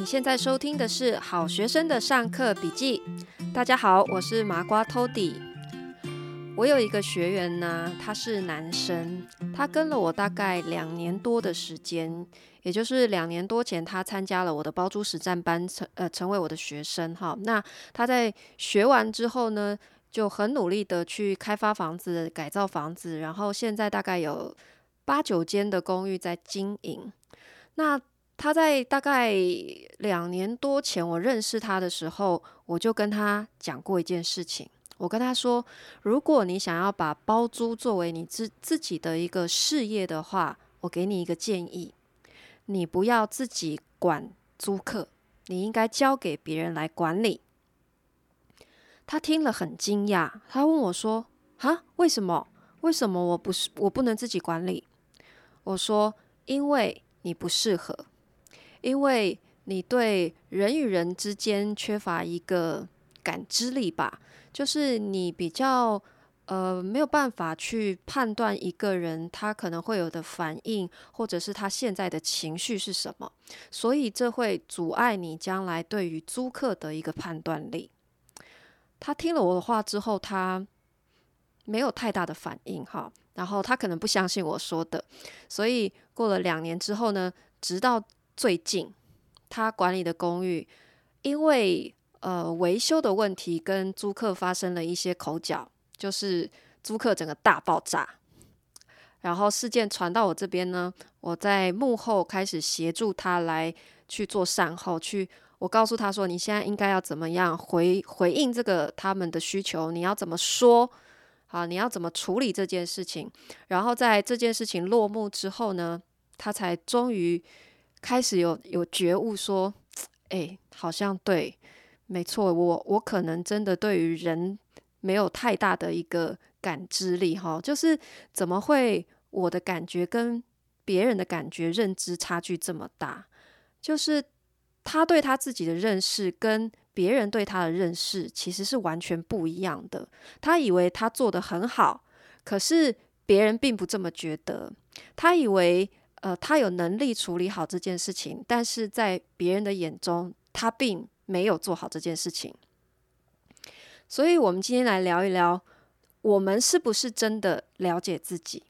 你现在收听的是好学生的上课笔记。大家好，我是麻瓜托底。我有一个学员呢，他是男生，他跟了我大概两年多的时间，也就是两年多前，他参加了我的包租实战班，成呃成为我的学生哈。那他在学完之后呢，就很努力的去开发房子、改造房子，然后现在大概有八九间的公寓在经营。那他在大概两年多前，我认识他的时候，我就跟他讲过一件事情。我跟他说，如果你想要把包租作为你自自己的一个事业的话，我给你一个建议，你不要自己管租客，你应该交给别人来管理。他听了很惊讶，他问我说：“哈，为什么？为什么我不是我不能自己管理？”我说：“因为你不适合。”因为你对人与人之间缺乏一个感知力吧，就是你比较呃没有办法去判断一个人他可能会有的反应，或者是他现在的情绪是什么，所以这会阻碍你将来对于租客的一个判断力。他听了我的话之后，他没有太大的反应哈，然后他可能不相信我说的，所以过了两年之后呢，直到。最近，他管理的公寓因为呃维修的问题，跟租客发生了一些口角，就是租客整个大爆炸。然后事件传到我这边呢，我在幕后开始协助他来去做善后，去我告诉他说，你现在应该要怎么样回回应这个他们的需求，你要怎么说？好，你要怎么处理这件事情？然后在这件事情落幕之后呢，他才终于。开始有有觉悟，说：“哎，好像对，没错，我我可能真的对于人没有太大的一个感知力，哈，就是怎么会我的感觉跟别人的感觉认知差距这么大？就是他对他自己的认识跟别人对他的认识其实是完全不一样的。他以为他做得很好，可是别人并不这么觉得。他以为。”呃，他有能力处理好这件事情，但是在别人的眼中，他并没有做好这件事情。所以，我们今天来聊一聊，我们是不是真的了解自己？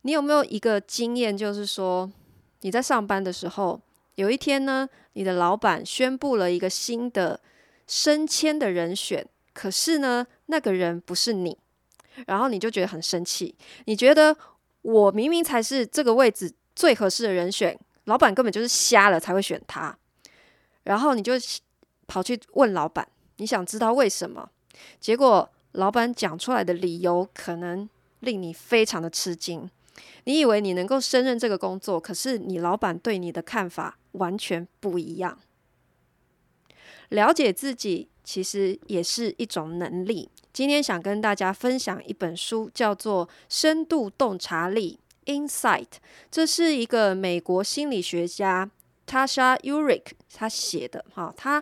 你有没有一个经验，就是说你在上班的时候，有一天呢，你的老板宣布了一个新的升迁的人选，可是呢，那个人不是你，然后你就觉得很生气，你觉得。我明明才是这个位置最合适的人选，老板根本就是瞎了才会选他。然后你就跑去问老板，你想知道为什么？结果老板讲出来的理由可能令你非常的吃惊。你以为你能够胜任这个工作，可是你老板对你的看法完全不一样。了解自己其实也是一种能力。今天想跟大家分享一本书，叫做《深度洞察力》（Insight）。这是一个美国心理学家 Tasha Eurich 他写的。哈，他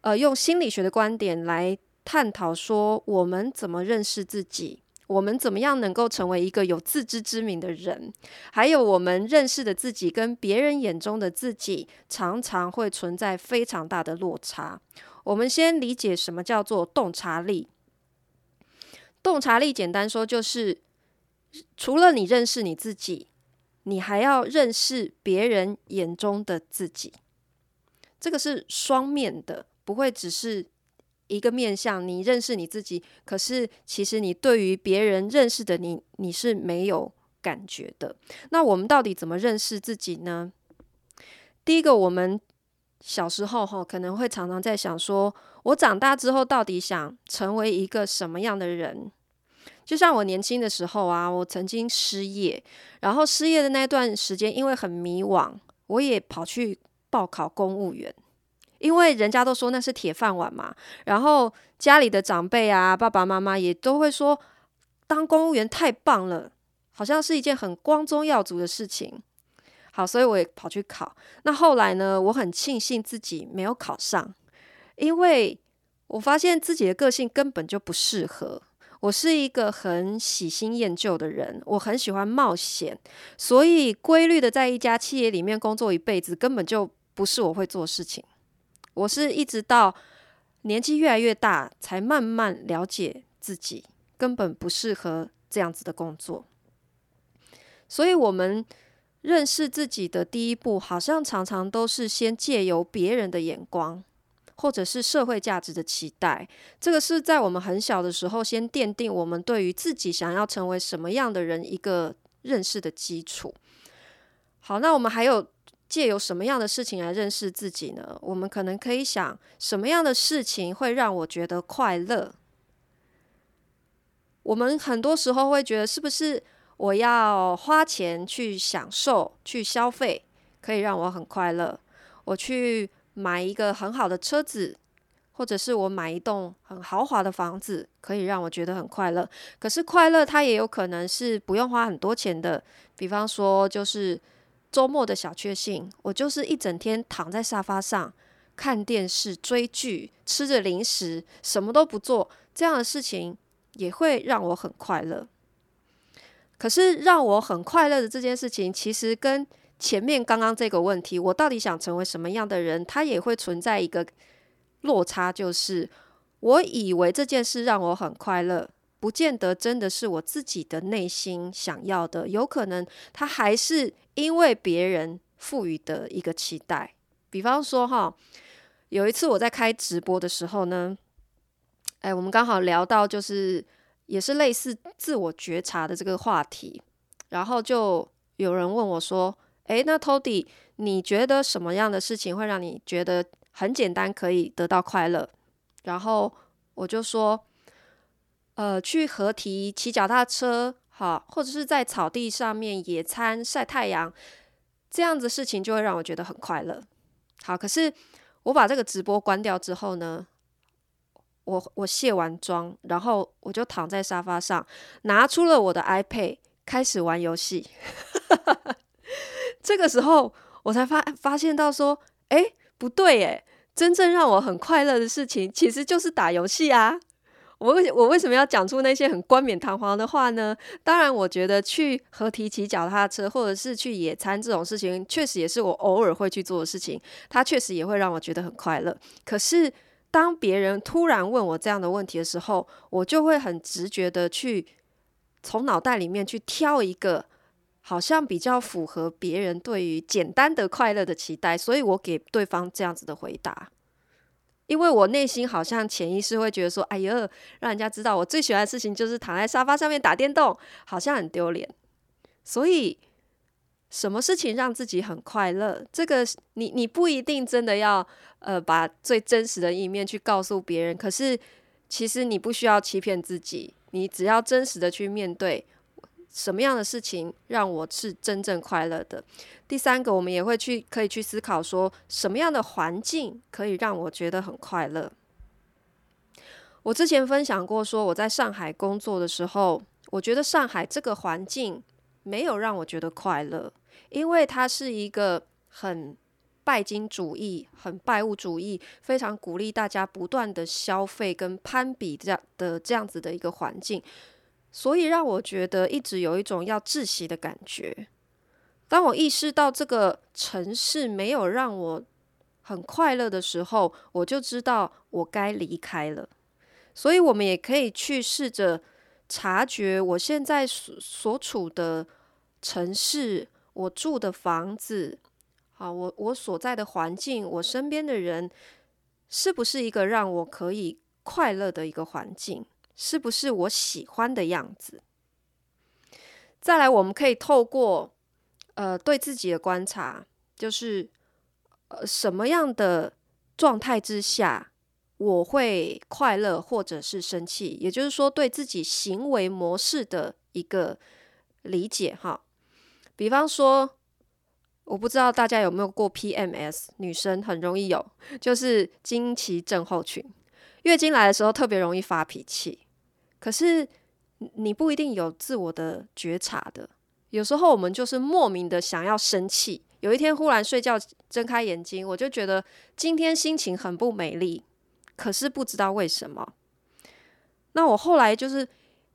呃用心理学的观点来探讨说，我们怎么认识自己，我们怎么样能够成为一个有自知之明的人，还有我们认识的自己跟别人眼中的自己，常常会存在非常大的落差。我们先理解什么叫做洞察力。洞察力简单说就是，除了你认识你自己，你还要认识别人眼中的自己。这个是双面的，不会只是一个面向。你认识你自己，可是其实你对于别人认识的你，你是没有感觉的。那我们到底怎么认识自己呢？第一个，我们小时候哈可能会常常在想说，我长大之后到底想成为一个什么样的人？就像我年轻的时候啊，我曾经失业，然后失业的那段时间，因为很迷惘，我也跑去报考公务员，因为人家都说那是铁饭碗嘛。然后家里的长辈啊，爸爸妈妈也都会说，当公务员太棒了，好像是一件很光宗耀祖的事情。好，所以我也跑去考。那后来呢，我很庆幸自己没有考上，因为我发现自己的个性根本就不适合。我是一个很喜新厌旧的人，我很喜欢冒险，所以规律的在一家企业里面工作一辈子根本就不是我会做事情。我是一直到年纪越来越大，才慢慢了解自己根本不适合这样子的工作。所以，我们认识自己的第一步，好像常常都是先借由别人的眼光，或者是社会价值的期待。这个是在我们很小的时候，先奠定我们对于自己想要成为什么样的人一个认识的基础。好，那我们还有借由什么样的事情来认识自己呢？我们可能可以想，什么样的事情会让我觉得快乐？我们很多时候会觉得，是不是？我要花钱去享受、去消费，可以让我很快乐。我去买一个很好的车子，或者是我买一栋很豪华的房子，可以让我觉得很快乐。可是快乐它也有可能是不用花很多钱的，比方说就是周末的小确幸，我就是一整天躺在沙发上看电视、追剧、吃着零食，什么都不做，这样的事情也会让我很快乐。可是让我很快乐的这件事情，其实跟前面刚刚这个问题，我到底想成为什么样的人，它也会存在一个落差，就是我以为这件事让我很快乐，不见得真的是我自己的内心想要的，有可能它还是因为别人赋予的一个期待。比方说哈，有一次我在开直播的时候呢，哎，我们刚好聊到就是。也是类似自我觉察的这个话题，然后就有人问我说：“诶，那 Tody，你觉得什么样的事情会让你觉得很简单可以得到快乐？”然后我就说：“呃，去河堤骑脚踏车，好，或者是在草地上面野餐晒太阳，这样子事情就会让我觉得很快乐。”好，可是我把这个直播关掉之后呢，我我卸完妆，然后我就躺在沙发上，拿出了我的 iPad，开始玩游戏。这个时候，我才发发现到说，诶，不对诶，真正让我很快乐的事情，其实就是打游戏啊。我为我为什么要讲出那些很冠冕堂皇的话呢？当然，我觉得去河堤骑脚踏车，或者是去野餐这种事情，确实也是我偶尔会去做的事情，它确实也会让我觉得很快乐。可是。当别人突然问我这样的问题的时候，我就会很直觉的去从脑袋里面去挑一个好像比较符合别人对于简单的快乐的期待，所以我给对方这样子的回答。因为我内心好像潜意识会觉得说：“哎呦，让人家知道我最喜欢的事情就是躺在沙发上面打电动，好像很丢脸。”所以。什么事情让自己很快乐？这个你你不一定真的要呃把最真实的一面去告诉别人，可是其实你不需要欺骗自己，你只要真实的去面对什么样的事情让我是真正快乐的。第三个，我们也会去可以去思考说什么样的环境可以让我觉得很快乐。我之前分享过说我在上海工作的时候，我觉得上海这个环境没有让我觉得快乐。因为它是一个很拜金主义、很拜物主义，非常鼓励大家不断的消费跟攀比这样的这样子的一个环境，所以让我觉得一直有一种要窒息的感觉。当我意识到这个城市没有让我很快乐的时候，我就知道我该离开了。所以，我们也可以去试着察觉我现在所所处的城市。我住的房子，好，我我所在的环境，我身边的人，是不是一个让我可以快乐的一个环境？是不是我喜欢的样子？再来，我们可以透过呃对自己的观察，就是呃什么样的状态之下我会快乐或者是生气？也就是说，对自己行为模式的一个理解，哈。比方说，我不知道大家有没有过 PMS，女生很容易有，就是经期症候群。月经来的时候特别容易发脾气，可是你不一定有自我的觉察的。有时候我们就是莫名的想要生气。有一天忽然睡觉睁开眼睛，我就觉得今天心情很不美丽，可是不知道为什么。那我后来就是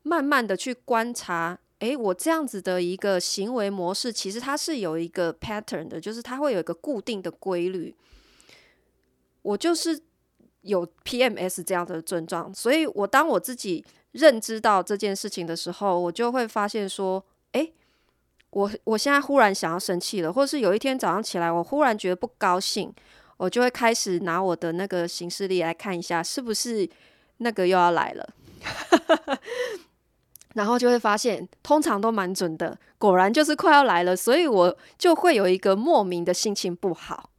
慢慢的去观察。诶，我这样子的一个行为模式，其实它是有一个 pattern 的，就是它会有一个固定的规律。我就是有 PMS 这样的症状，所以我当我自己认知到这件事情的时候，我就会发现说，诶，我我现在忽然想要生气了，或是有一天早上起来，我忽然觉得不高兴，我就会开始拿我的那个行事历来看一下，是不是那个又要来了。然后就会发现，通常都蛮准的，果然就是快要来了，所以我就会有一个莫名的心情不好。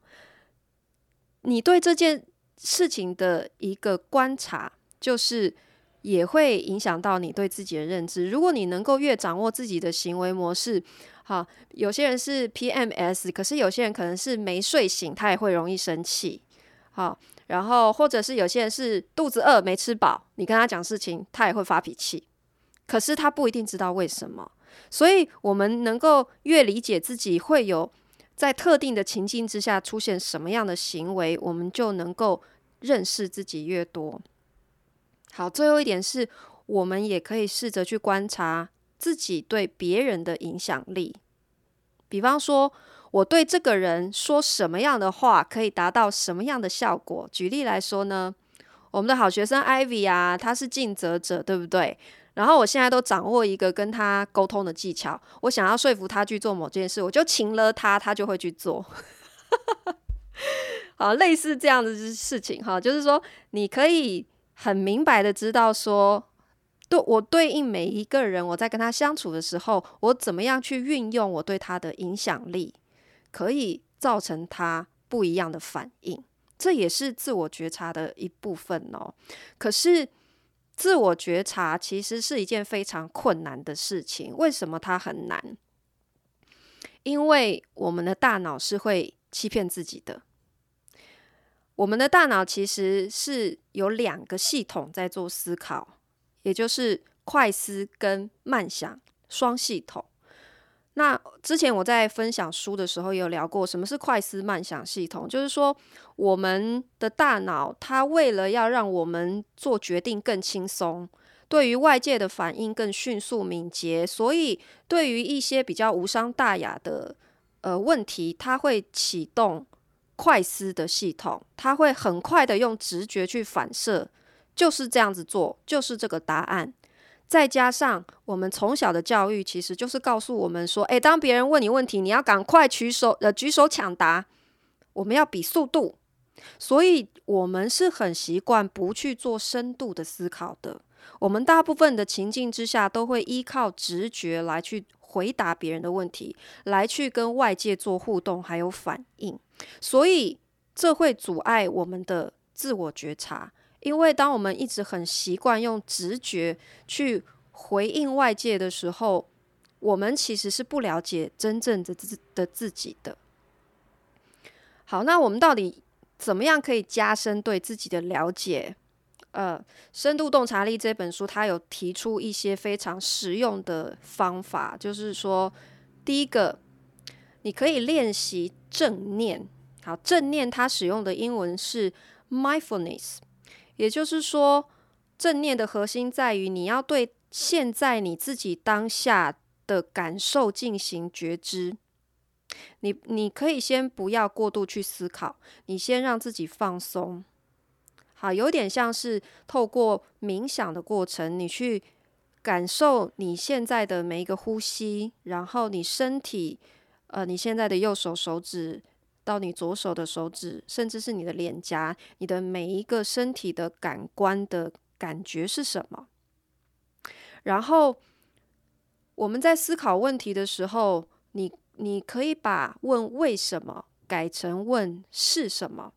你对这件事情的一个观察，就是也会影响到你对自己的认知。如果你能够越掌握自己的行为模式，好，有些人是 PMS，可是有些人可能是没睡醒，他也会容易生气。好，然后或者是有些人是肚子饿没吃饱，你跟他讲事情，他也会发脾气。可是他不一定知道为什么，所以我们能够越理解自己会有在特定的情境之下出现什么样的行为，我们就能够认识自己越多。好，最后一点是我们也可以试着去观察自己对别人的影响力。比方说，我对这个人说什么样的话可以达到什么样的效果？举例来说呢，我们的好学生 Ivy 啊，他是尽责者，对不对？然后我现在都掌握一个跟他沟通的技巧，我想要说服他去做某件事，我就请了他，他就会去做。好，类似这样的事情哈，就是说你可以很明白的知道说，对我对应每一个人，我在跟他相处的时候，我怎么样去运用我对他的影响力，可以造成他不一样的反应，这也是自我觉察的一部分哦。可是。自我觉察其实是一件非常困难的事情。为什么它很难？因为我们的大脑是会欺骗自己的。我们的大脑其实是有两个系统在做思考，也就是快思跟慢想双系统。那之前我在分享书的时候有聊过，什么是快思慢想系统？就是说，我们的大脑它为了要让我们做决定更轻松，对于外界的反应更迅速敏捷，所以对于一些比较无伤大雅的呃问题，它会启动快思的系统，它会很快的用直觉去反射，就是这样子做，就是这个答案。再加上我们从小的教育，其实就是告诉我们说：诶，当别人问你问题，你要赶快举手，呃，举手抢答。我们要比速度，所以我们是很习惯不去做深度的思考的。我们大部分的情境之下，都会依靠直觉来去回答别人的问题，来去跟外界做互动还有反应。所以这会阻碍我们的自我觉察。因为当我们一直很习惯用直觉去回应外界的时候，我们其实是不了解真正的自的自己的。好，那我们到底怎么样可以加深对自己的了解？呃，《深度洞察力》这本书它有提出一些非常实用的方法，就是说，第一个，你可以练习正念。好，正念它使用的英文是 mindfulness。也就是说，正念的核心在于你要对现在你自己当下的感受进行觉知。你你可以先不要过度去思考，你先让自己放松。好，有点像是透过冥想的过程，你去感受你现在的每一个呼吸，然后你身体，呃，你现在的右手手指。到你左手的手指，甚至是你的脸颊，你的每一个身体的感官的感觉是什么？然后我们在思考问题的时候，你你可以把问为什么改成问是什么。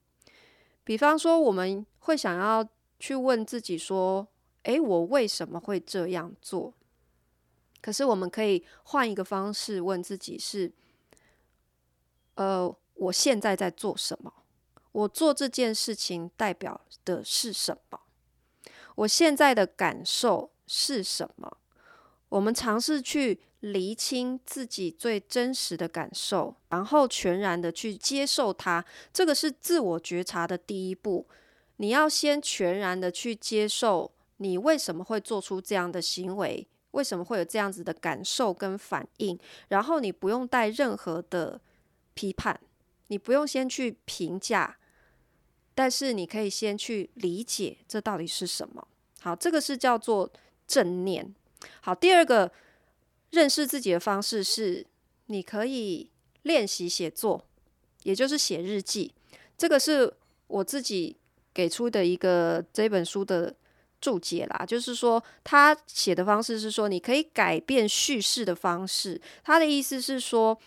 比方说，我们会想要去问自己说：“诶，我为什么会这样做？”可是我们可以换一个方式问自己是：“呃。”我现在在做什么？我做这件事情代表的是什么？我现在的感受是什么？我们尝试去厘清自己最真实的感受，然后全然的去接受它。这个是自我觉察的第一步。你要先全然的去接受你为什么会做出这样的行为，为什么会有这样子的感受跟反应，然后你不用带任何的批判，你不用先去评价，但是你可以先去理解这到底是什么。好，这个是叫做正念。好，第二个认识自己的方式是，你可以练习写作，也就是写日记。这个是我自己给出的一个这本书的注解啦，就是说他写的方式是说，你可以改变叙事的方式。他的意思是说，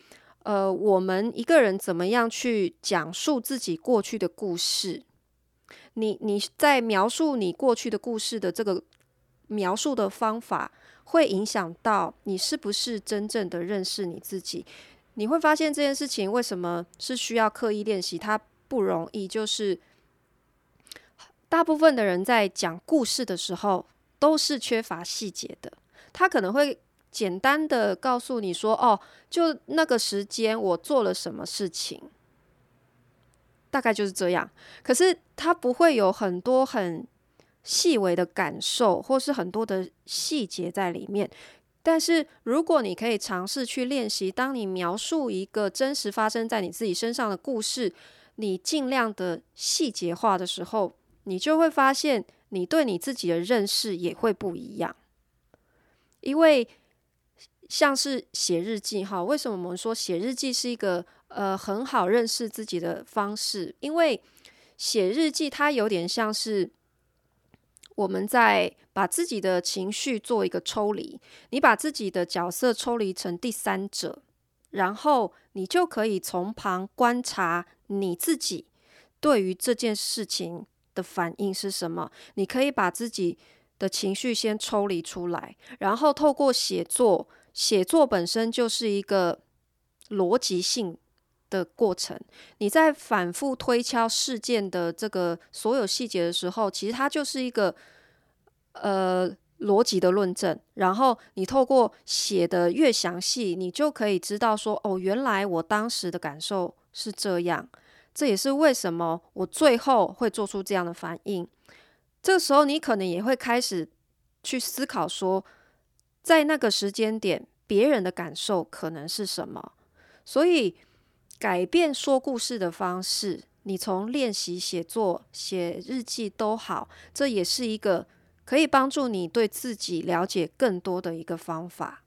呃，我们一个人怎么样去讲述自己过去的故事？你你在描述你过去的故事的这个描述的方法，会影响到你是不是真正的认识你自己。你会发现这件事情为什么是需要刻意练习，它不容易。就是大部分的人在讲故事的时候都是缺乏细节的，他可能会简单的告诉你说：“哦，就那个时间我做了什么事情。”大概就是这样。可是他不会有很多很。细微的感受，或是很多的细节在里面。但是，如果你可以尝试去练习，当你描述一个真实发生在你自己身上的故事，你尽量的细节化的时候，你就会发现，你对你自己的认识也会不一样。因为，像是写日记哈，为什么我们说写日记是一个呃很好认识自己的方式？因为写日记它有点像是。我们在把自己的情绪做一个抽离，你把自己的角色抽离成第三者，然后你就可以从旁观察你自己对于这件事情的反应是什么。你可以把自己的情绪先抽离出来，然后透过写作，写作本身就是一个逻辑性的过程。你在反复推敲事件的这个所有细节的时候，其实它就是一个呃逻辑的论证。然后你透过写的越详细，你就可以知道说，哦，原来我当时的感受是这样。这也是为什么我最后会做出这样的反应。这个时候，你可能也会开始去思考说，在那个时间点，别人的感受可能是什么。所以。改变说故事的方式，你从练习写作、写日记都好，这也是一个可以帮助你对自己了解更多的一个方法。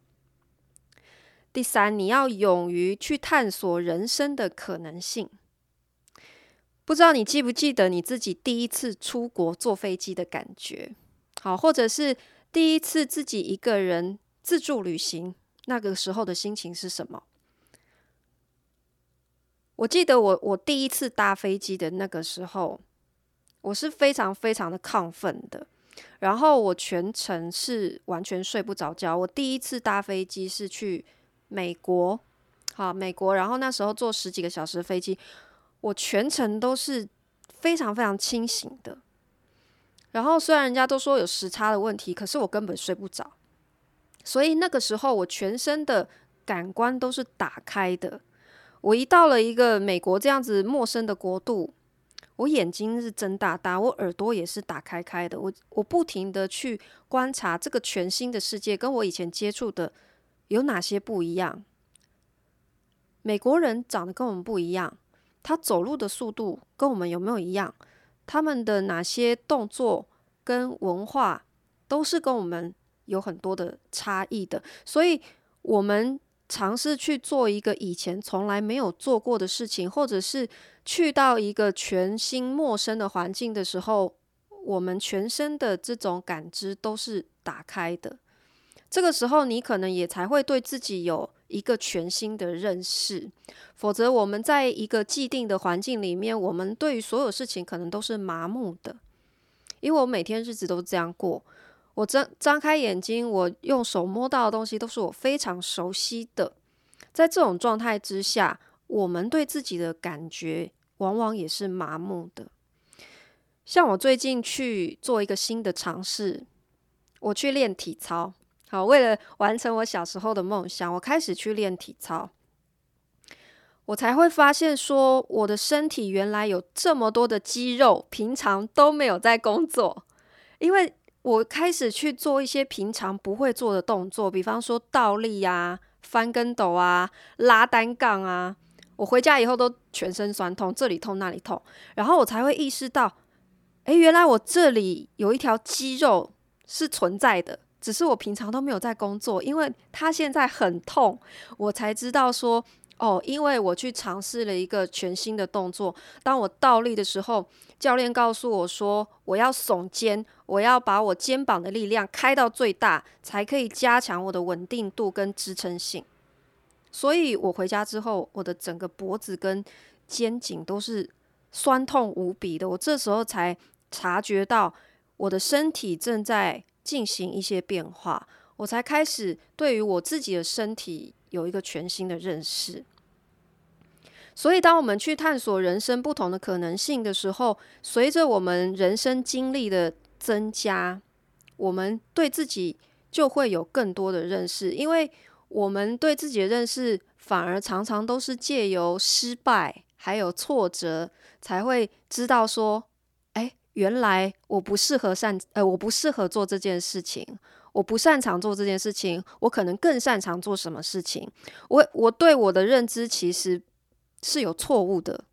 第三，你要勇于去探索人生的可能性。不知道你记不记得你自己第一次出国坐飞机的感觉？好，或者是第一次自己一个人自助旅行，那个时候的心情是什么？我记得我我第一次搭飞机的那个时候，我是非常非常的亢奋的，然后我全程是完全睡不着觉。我第一次搭飞机是去美国，好，美国，然后那时候坐十几个小时飞机，我全程都是非常非常清醒的。然后虽然人家都说有时差的问题，可是我根本睡不着，所以那个时候我全身的感官都是打开的。我一到了一个美国这样子陌生的国度，我眼睛是睁大大，我耳朵也是打开开的，我我不停的去观察这个全新的世界，跟我以前接触的有哪些不一样。美国人长得跟我们不一样，他走路的速度跟我们有没有一样？他们的哪些动作跟文化都是跟我们有很多的差异的，所以我们。尝试去做一个以前从来没有做过的事情，或者是去到一个全新陌生的环境的时候，我们全身的这种感知都是打开的。这个时候，你可能也才会对自己有一个全新的认识。否则，我们在一个既定的环境里面，我们对于所有事情可能都是麻木的，因为我每天日子都这样过。我睁张开眼睛，我用手摸到的东西都是我非常熟悉的。在这种状态之下，我们对自己的感觉往往也是麻木的。像我最近去做一个新的尝试，我去练体操。好，为了完成我小时候的梦想，我开始去练体操。我才会发现说，我的身体原来有这么多的肌肉，平常都没有在工作，因为。我开始去做一些平常不会做的动作，比方说倒立啊、翻跟斗啊、拉单杠啊。我回家以后都全身酸痛，这里痛那里痛，然后我才会意识到，诶，原来我这里有一条肌肉是存在的，只是我平常都没有在工作，因为他现在很痛，我才知道说，哦，因为我去尝试了一个全新的动作。当我倒立的时候，教练告诉我说，我要耸肩，我要把我肩膀的力量开到最大，才可以加强我的稳定度跟支撑性。所以我回家之后，我的整个脖子跟肩颈都是酸痛无比的。我这时候才察觉到我的身体正在进行一些变化，我才开始对于我自己的身体有一个全新的认识。所以，当我们去探索人生不同的可能性的时候，随着我们人生经历的增加，我们对自己就会有更多的认识，因为。我们对自己的认识，反而常常都是借由失败还有挫折，才会知道说，原来我不适合擅，呃，我不适合做这件事情，我不擅长做这件事情，我可能更擅长做什么事情。我我对我的认知其实是有错误的，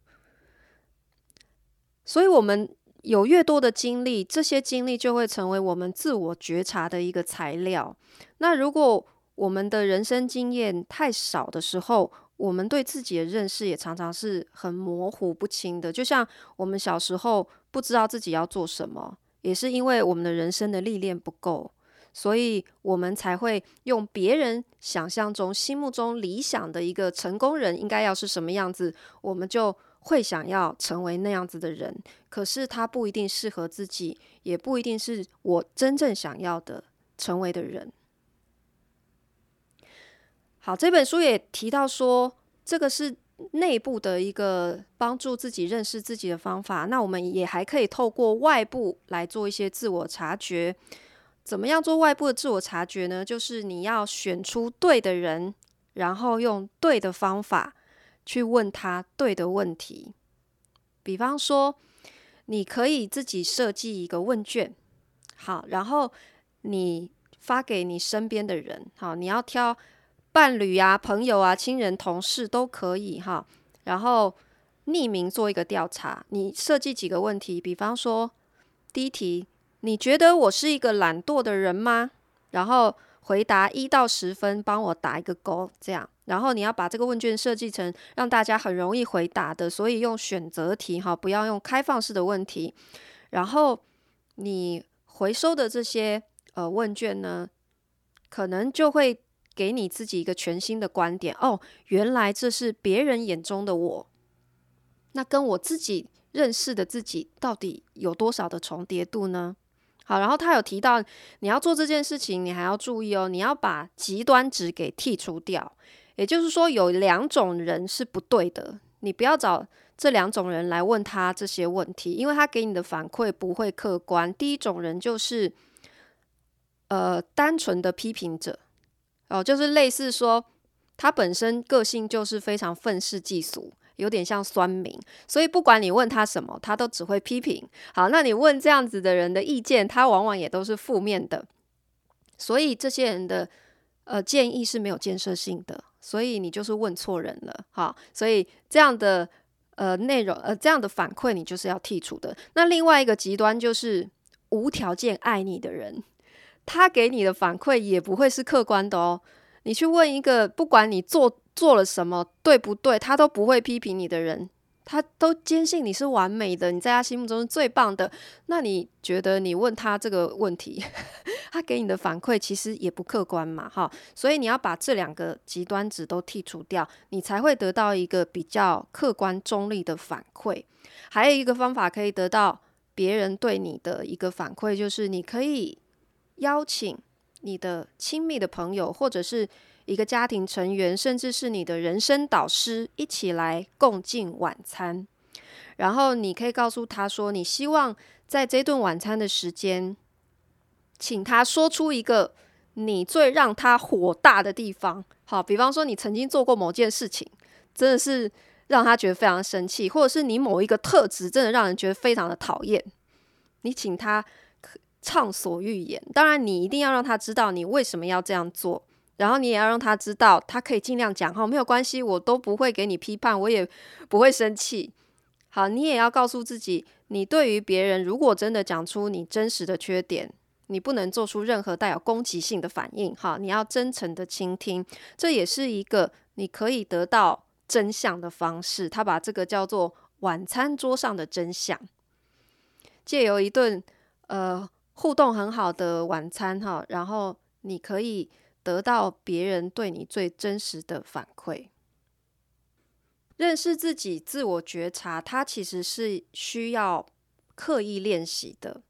所以，我们有越多的经历，这些经历就会成为我们自我觉察的一个材料。那如果我们的人生经验太少的时候，我们对自己的认识也常常是很模糊不清的。就像我们小时候不知道自己要做什么，也是因为我们的人生的历练不够，所以我们才会用别人想象中、心目中理想的一个成功人应该要是什么样子，我们就会想要成为那样子的人。可是他不一定适合自己，也不一定是我真正想要的成为的人。好，这本书也提到说，这个是内部的一个帮助自己认识自己的方法。那我们也还可以透过外部来做一些自我察觉。怎么样做外部的自我察觉呢？就是你要选出对的人，然后用对的方法去问他对的问题。比方说，你可以自己设计一个问卷，好，然后你发给你身边的人，好，你要挑。伴侣啊、朋友啊、亲人、同事都可以哈。然后匿名做一个调查，你设计几个问题，比方说第一题，你觉得我是一个懒惰的人吗？然后回答一到十分，帮我打一个勾，这样。然后你要把这个问卷设计成让大家很容易回答的，所以用选择题哈，不要用开放式的问题。然后你回收的这些呃问卷呢，可能就会。给你自己一个全新的观点哦，原来这是别人眼中的我，那跟我自己认识的自己到底有多少的重叠度呢？好，然后他有提到你要做这件事情，你还要注意哦，你要把极端值给剔除掉，也就是说有两种人是不对的，你不要找这两种人来问他这些问题，因为他给你的反馈不会客观。第一种人就是呃单纯的批评者。哦，就是类似说，他本身个性就是非常愤世嫉俗，有点像酸民，所以不管你问他什么，他都只会批评。好，那你问这样子的人的意见，他往往也都是负面的，所以这些人的呃建议是没有建设性的，所以你就是问错人了。好，所以这样的呃内容呃这样的反馈，你就是要剔除的。那另外一个极端就是无条件爱你的人。他给你的反馈也不会是客观的哦。你去问一个不管你做做了什么对不对，他都不会批评你的人，他都坚信你是完美的，你在他心目中是最棒的。那你觉得你问他这个问题，他给你的反馈其实也不客观嘛？哈，所以你要把这两个极端值都剔除掉，你才会得到一个比较客观中立的反馈。还有一个方法可以得到别人对你的一个反馈，就是你可以。邀请你的亲密的朋友，或者是一个家庭成员，甚至是你的人生导师，一起来共进晚餐。然后你可以告诉他说，你希望在这顿晚餐的时间，请他说出一个你最让他火大的地方。好，比方说你曾经做过某件事情，真的是让他觉得非常生气，或者是你某一个特质真的让人觉得非常的讨厌。你请他。畅所欲言。当然，你一定要让他知道你为什么要这样做，然后你也要让他知道，他可以尽量讲哈，没有关系，我都不会给你批判，我也不会生气。好，你也要告诉自己，你对于别人如果真的讲出你真实的缺点，你不能做出任何带有攻击性的反应。哈，你要真诚的倾听，这也是一个你可以得到真相的方式。他把这个叫做晚餐桌上的真相，借由一顿呃互动很好的晚餐哈，然后你可以得到别人对你最真实的反馈。认识自己、自我觉察，它其实是需要刻意练习的，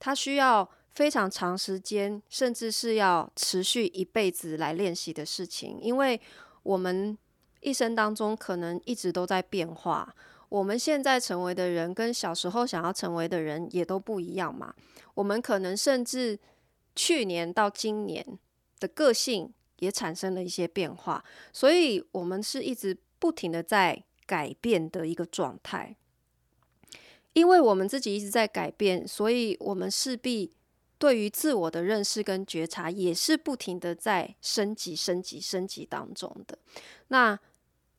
它需要非常长时间，甚至是要持续一辈子来练习的事情。因为我们一生当中可能一直都在变化。我们现在成为的人跟小时候想要成为的人也都不一样嘛。我们可能甚至去年到今年的个性也产生了一些变化，所以我们是一直不停的在改变的一个状态。因为我们自己一直在改变，所以我们势必对于自我的认识跟觉察也是不停的在升级、升级、升级当中的。那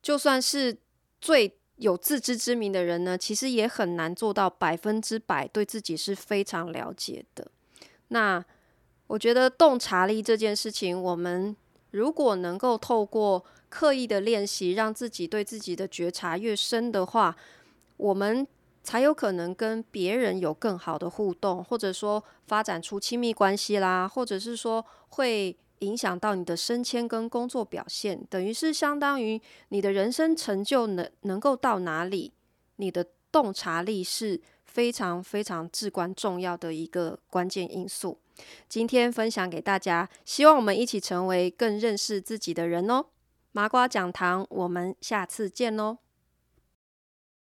就算是最有自知之明的人呢，其实也很难做到百分之百对自己是非常了解的。那我觉得洞察力这件事情，我们如果能够透过刻意的练习，让自己对自己的觉察越深的话，我们才有可能跟别人有更好的互动，或者说发展出亲密关系啦，或者是说会。影响到你的升迁跟工作表现，等于是相当于你的人生成就能能够到哪里，你的洞察力是非常非常至关重要的一个关键因素。今天分享给大家，希望我们一起成为更认识自己的人哦。麻瓜讲堂，我们下次见哦。